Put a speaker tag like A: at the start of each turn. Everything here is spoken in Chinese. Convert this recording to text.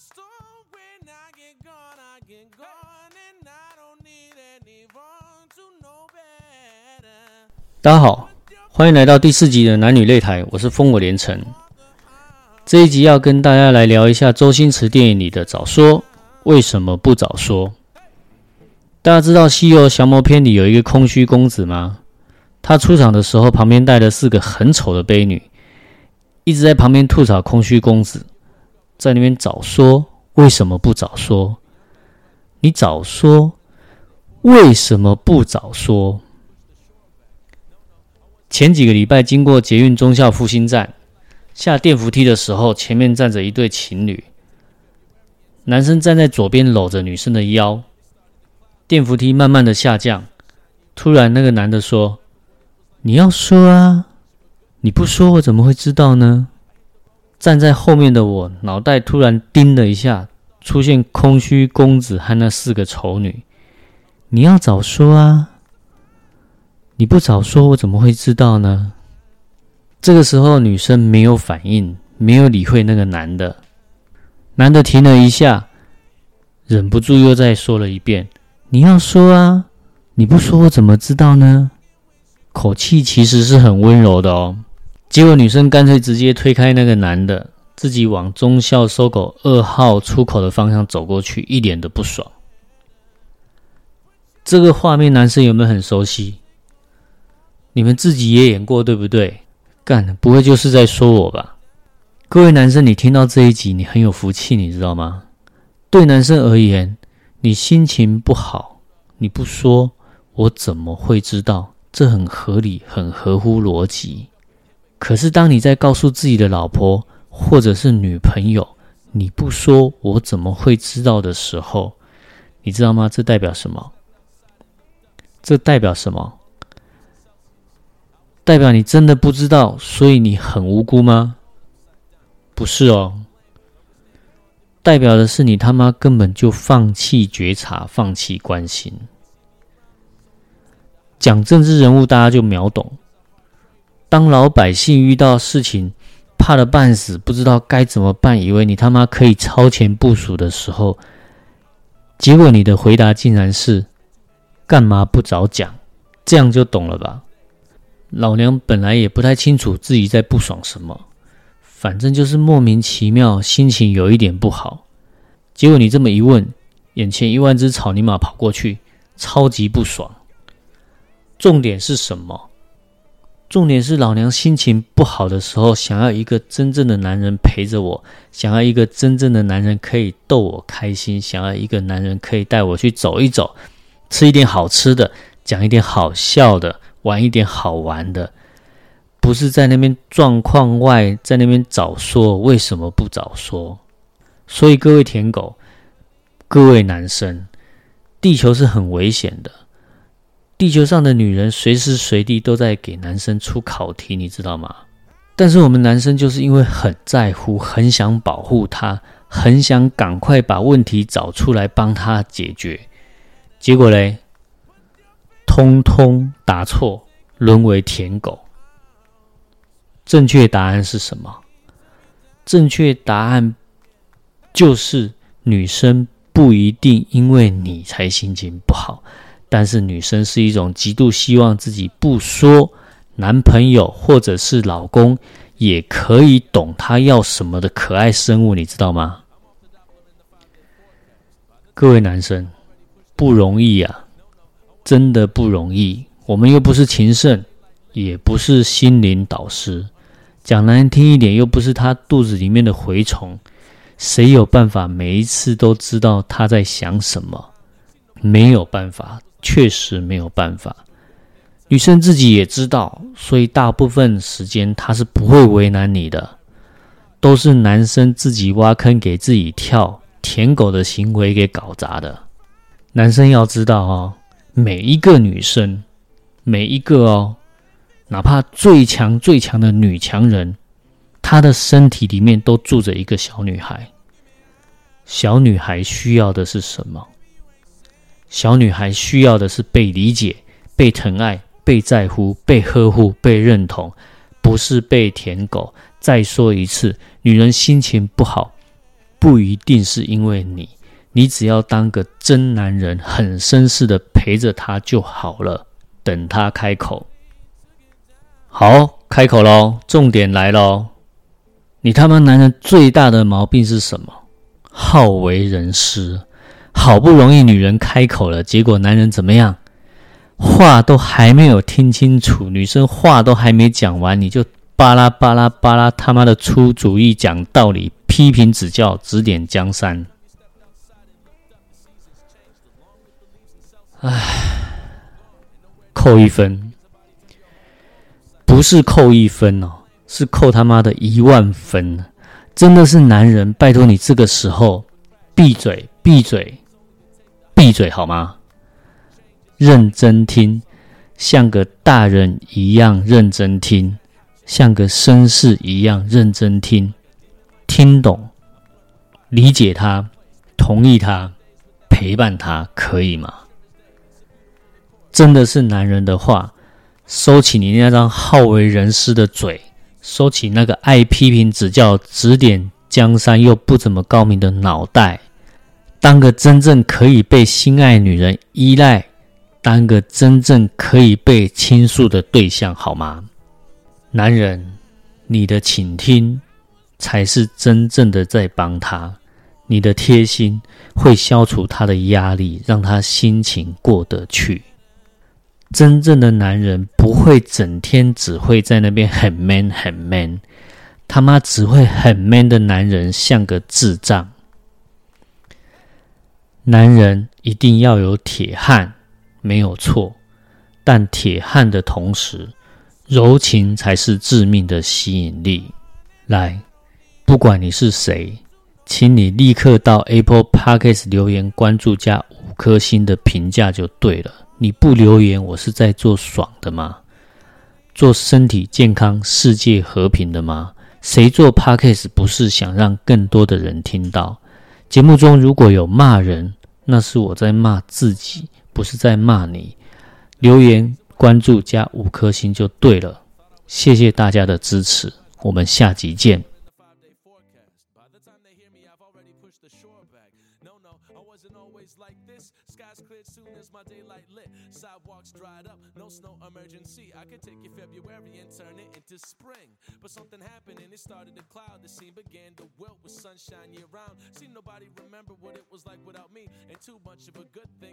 A: So when I get gone, I get gone, and I don't need anyone to know better.
B: 大家好，欢迎来到第四集的男女擂台，我是烽火连城。这一集要跟大家来聊一下周星驰电影里的早说，为什么不早说？大家知道《西游降魔篇》里有一个空虚公子吗？他出场的时候，旁边带的是个很丑的悲女，一直在旁边吐槽空虚公子，在那边早说，为什么不早说？你早说，为什么不早说？前几个礼拜经过捷运忠孝复兴站，下电扶梯的时候，前面站着一对情侣，男生站在左边搂着女生的腰，电扶梯慢慢的下降，突然那个男的说：“你要说啊，你不说我怎么会知道呢？”站在后面的我脑袋突然叮了一下，出现空虚公子和那四个丑女，你要早说啊！你不早说，我怎么会知道呢？这个时候，女生没有反应，没有理会那个男的。男的停了一下，忍不住又再说了一遍：“你要说啊，你不说，我怎么知道呢？”口气其实是很温柔的哦。结果女生干脆直接推开那个男的，自己往中校搜狗二号出口的方向走过去，一脸的不爽。这个画面，男生有没有很熟悉？你们自己也演过对不对？干，不会就是在说我吧？各位男生，你听到这一集，你很有福气，你知道吗？对男生而言，你心情不好，你不说，我怎么会知道？这很合理，很合乎逻辑。可是当你在告诉自己的老婆或者是女朋友，你不说，我怎么会知道的时候，你知道吗？这代表什么？这代表什么？代表你真的不知道，所以你很无辜吗？不是哦，代表的是你他妈根本就放弃觉察，放弃关心。讲政治人物，大家就秒懂。当老百姓遇到事情怕的半死，不知道该怎么办，以为你他妈可以超前部署的时候，结果你的回答竟然是干嘛不早讲？这样就懂了吧？老娘本来也不太清楚自己在不爽什么，反正就是莫名其妙，心情有一点不好。结果你这么一问，眼前一万只草泥马跑过去，超级不爽。重点是什么？重点是老娘心情不好的时候，想要一个真正的男人陪着我，想要一个真正的男人可以逗我开心，想要一个男人可以带我去走一走，吃一点好吃的，讲一点好笑的。玩一点好玩的，不是在那边状况外，在那边早说，为什么不早说？所以各位舔狗，各位男生，地球是很危险的。地球上的女人随时随地都在给男生出考题，你知道吗？但是我们男生就是因为很在乎，很想保护她，很想赶快把问题找出来帮她解决，结果嘞？通通答错，沦为舔狗。正确答案是什么？正确答案就是女生不一定因为你才心情不好，但是女生是一种极度希望自己不说，男朋友或者是老公也可以懂她要什么的可爱生物，你知道吗？各位男生不容易啊！真的不容易，我们又不是情圣，也不是心灵导师，讲难听一点，又不是他肚子里面的蛔虫，谁有办法每一次都知道他在想什么？没有办法，确实没有办法。女生自己也知道，所以大部分时间她是不会为难你的，都是男生自己挖坑给自己跳，舔狗的行为给搞砸的。男生要知道哦。每一个女生，每一个哦，哪怕最强最强的女强人，她的身体里面都住着一个小女孩。小女孩需要的是什么？小女孩需要的是被理解、被疼爱、被在乎、被呵护、被认同，不是被舔狗。再说一次，女人心情不好，不一定是因为你，你只要当个真男人，很绅士的陪着她就好了，等她开口。好，开口喽，重点来喽！你他妈男人最大的毛病是什么？好为人师。好不容易女人开口了，结果男人怎么样？话都还没有听清楚，女生话都还没讲完，你就巴拉巴拉巴拉他妈的出主意、讲道理、批评指教、指点江山。唉，扣一分，不是扣一分哦，是扣他妈的一万分！真的是男人，拜托你这个时候闭嘴，闭嘴，闭嘴好吗？认真听，像个大人一样认真听，像个绅士一样认真听，听懂，理解他，同意他，陪伴他，可以吗？真的是男人的话，收起你那张好为人师的嘴，收起那个爱批评指教、指点江山又不怎么高明的脑袋，当个真正可以被心爱女人依赖。当个真正可以被倾诉的对象，好吗？男人，你的倾听才是真正的在帮他。你的贴心会消除他的压力，让他心情过得去。真正的男人不会整天只会在那边 很 man 很 man，他妈只会很 man 的男人像个智障。男人一定要有铁汉。没有错，但铁汉的同时，柔情才是致命的吸引力。来，不管你是谁，请你立刻到 Apple Podcast 留言关注加五颗星的评价就对了。你不留言，我是在做爽的吗？做身体健康、世界和平的吗？谁做 Podcast 不是想让更多的人听到？节目中如果有骂人，那是我在骂自己。不是在骂你，留言、关注加五颗星就对了，谢谢大家的支持，我们下集见。But something happened and it started to cloud. The scene began to wilt with sunshine year round. See, nobody remember what it was like without me. And too much of a good thing.